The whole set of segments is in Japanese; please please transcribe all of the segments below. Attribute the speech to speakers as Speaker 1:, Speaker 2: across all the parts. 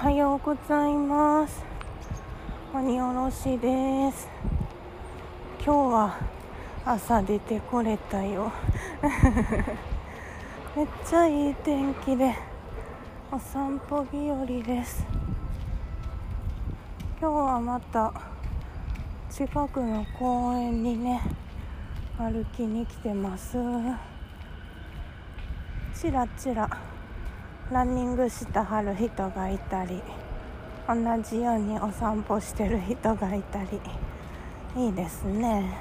Speaker 1: はようございます。鬼おろしです。今日は朝出てこれたよ。めっちゃいい天気でお散歩日和です。今日はまた近くの公園にね歩きに来てます。ちらちらランニングしたはる人がいたり同じようにお散歩してる人がいたりいいですね。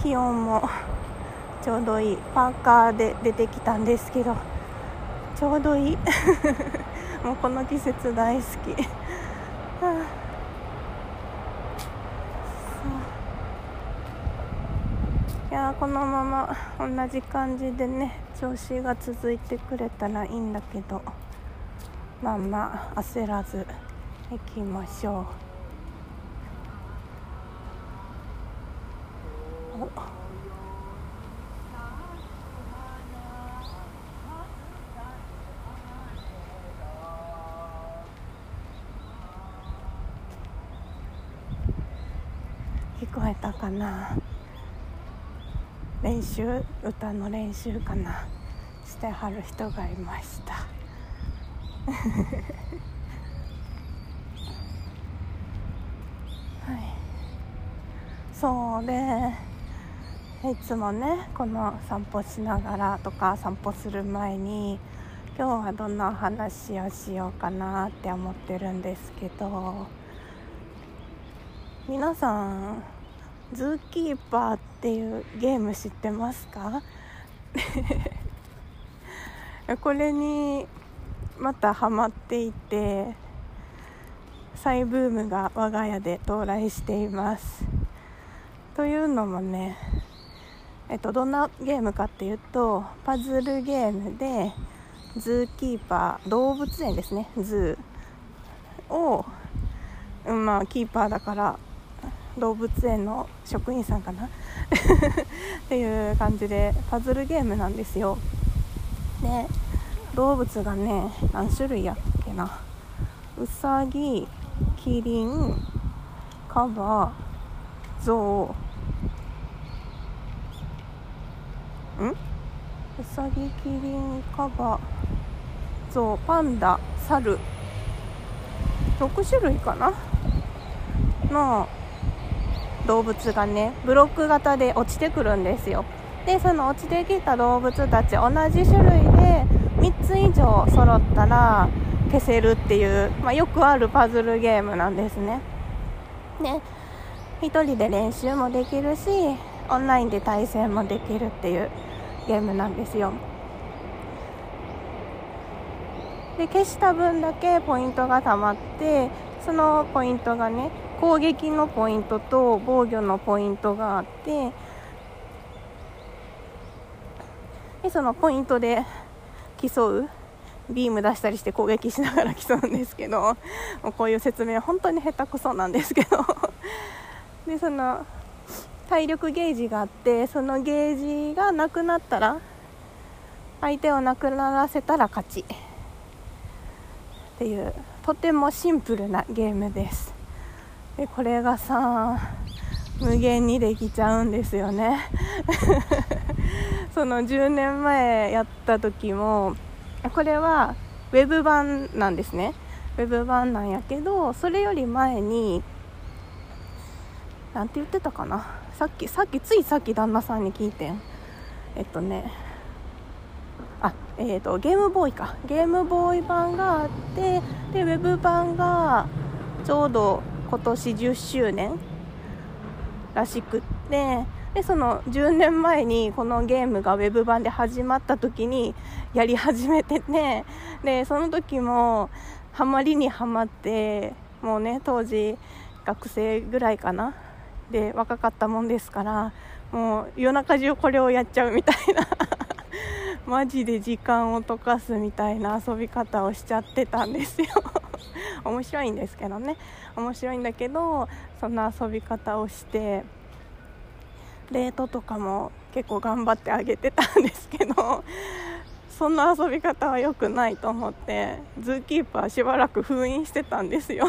Speaker 1: 気温もちょうどいい。パーカーで出てきたんですけどちょうどいい。もうこの季節大好き、はあいやこのまま同じ感じでね調子が続いてくれたらいいんだけどまあまあ焦らず行きましょう。お。聞こえたかな？練習歌の練習かな。してはる人がいました。はい。そうでいつもねこの散歩しながらとか散歩する前に今日はどんなお話をしようかなって思ってるんですけど皆さんズーキーパーっていうゲーム知ってますか？これにまたハマっていて再ブームが我が家で到来しています。というのもねえっとどんなゲームかっていうとパズルゲームでズーキーパー動物園ですね。ズーをまあキーパーだから動物園の職員さんかな？っていう感じでパズルゲームなんですよ。で動物がね何種類やっけな？うさぎキリンカバゾウ。ん？うさぎキリンカバゾウ。パンダサル6種類かな？の動物がねブロック型で落ちてくるんですよ。でその落ちてきた動物たち同じ種類で3つ以上揃ったら消せるっていう、まあ、よくあるパズルゲームなんですね。で1人で練習もできるしオンラインで対戦もできるっていうゲームなんですよ。で消した分だけポイントがたまってそのポイントがね攻撃のポイントと防御のポイントがあってでそのポイントで競うビーム出したりして攻撃しながら競うんですけど もうこういう説明は本当に下手くそなんですけど。でその体力ゲージがあってそのゲージがなくなったら相手をなくならせたら勝ち。っていうとてもシンプルなゲームです。でこれがさ無限にできちゃうんですよね。その10年前やった時もこれはウェブ版なんですね。ウェブ版なんやけどそれより前に何て言ってたかな。さっきさっきついさっき旦那さんに聞いてん。えっとね。あえーと、とゲームボーイか。ゲームボーイ版があってでウェブ版がちょうど今年10周年らしくってでその10年前にこのゲームがウェブ版で始まった時にやり始めててでその時もハマりにはまってもうね当時学生ぐらいかな。で若かったもんですからもう夜中中これをやっちゃうみたいな。マジで時間を溶かすみたいな遊び方をしちゃってたんですよ。面白いんですけどね。面白いんだけどそんな遊び方をしてレートとかも結構頑張ってあげてたんですけど そんな遊び方は良くないと思ってズーキーパーしばらく封印してたんですよ。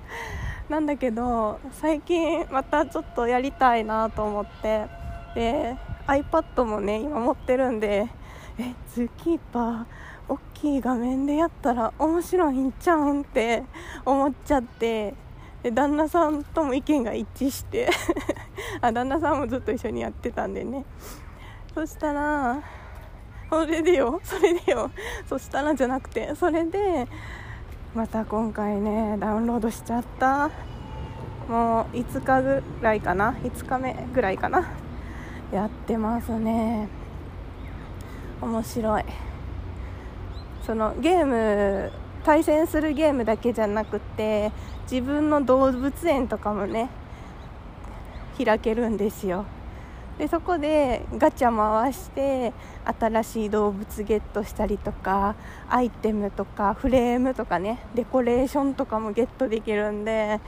Speaker 1: なんだけど最近またちょっとやりたいなと思ってで iPad もね今持ってるんでえズーキーパー。大きい画面でやったら面白いんちゃうんって思っちゃって。で旦那さんとも意見が一致して。あ旦那さんもずっと一緒にやってたんでね。そしたらそれでよ。それでよ。そしたらじゃなくてそれでまた今回ねダウンロードしちゃった。もう5日ぐらいかな。5日目ぐらいかな。やってますね。面白い。そのゲーム対戦するゲームだけじゃなくて自分の動物園とかもね開けるんですよ。でそこでガチャ回して新しい動物ゲットしたりとかアイテムとかフレームとかねデコレーションとかもゲットできるんで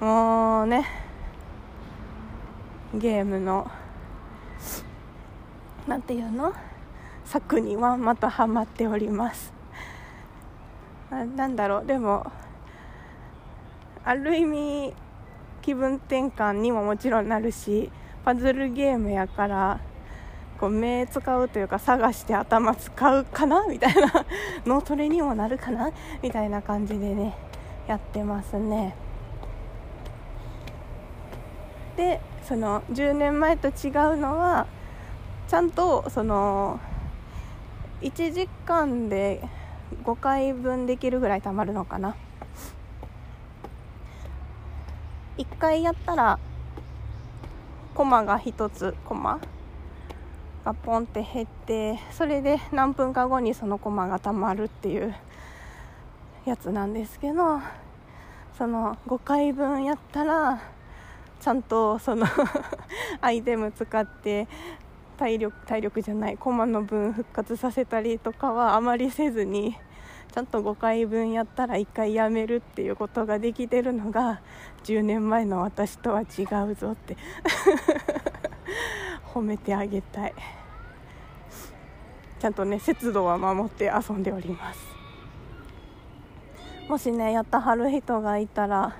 Speaker 1: もうねゲームのなんていうの？策にはまたハマっております。なんだろう。でもある意味気分転換にももちろんなるしパズルゲームやからこう目使うというか探して頭使うかなみたいな 脳トレにもなるかなみたいな感じでねやってますね。でその10年前と違うのはちゃんとその1時間で5回分できるぐらいたまるのかな。1回やったらコマが1つコマがポンって減ってそれで何分か後にそのコマがたまるっていうやつなんですけどその5回分やったらちゃんとその アイテム使って体力体力じゃないコマの分復活させたりとかはあまりせずにちゃんと5回分やったら1回やめるっていうことができてるのが10年前の私とは違うぞって 褒めてあげたい。ちゃんとね節度は守って遊んでおります。もしねやったはる人がいたら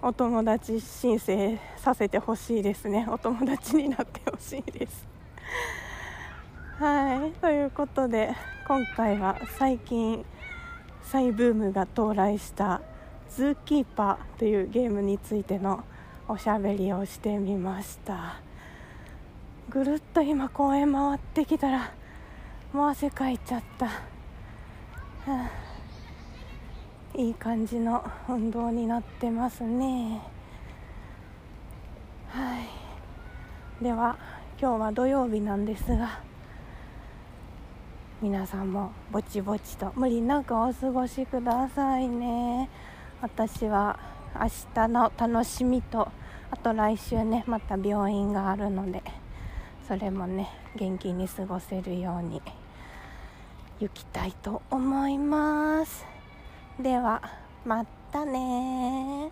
Speaker 1: お友達申請させてほしいですね。お友達になってほしいです。はいということで今回は最近再ブームが到来したズーキーパーというゲームについてのおしゃべりをしてみました。ぐるっと今公園回ってきたらもう汗かいちゃった、はあ、いい感じの運動になってますね。はい。では今日は土曜日なんですが皆さんもぼちぼちと無理なくお過ごしくださいね。私は明日の楽しみとあと来週ねまた病院があるのでそれもね元気に過ごせるように行きたいと思います。ではまたね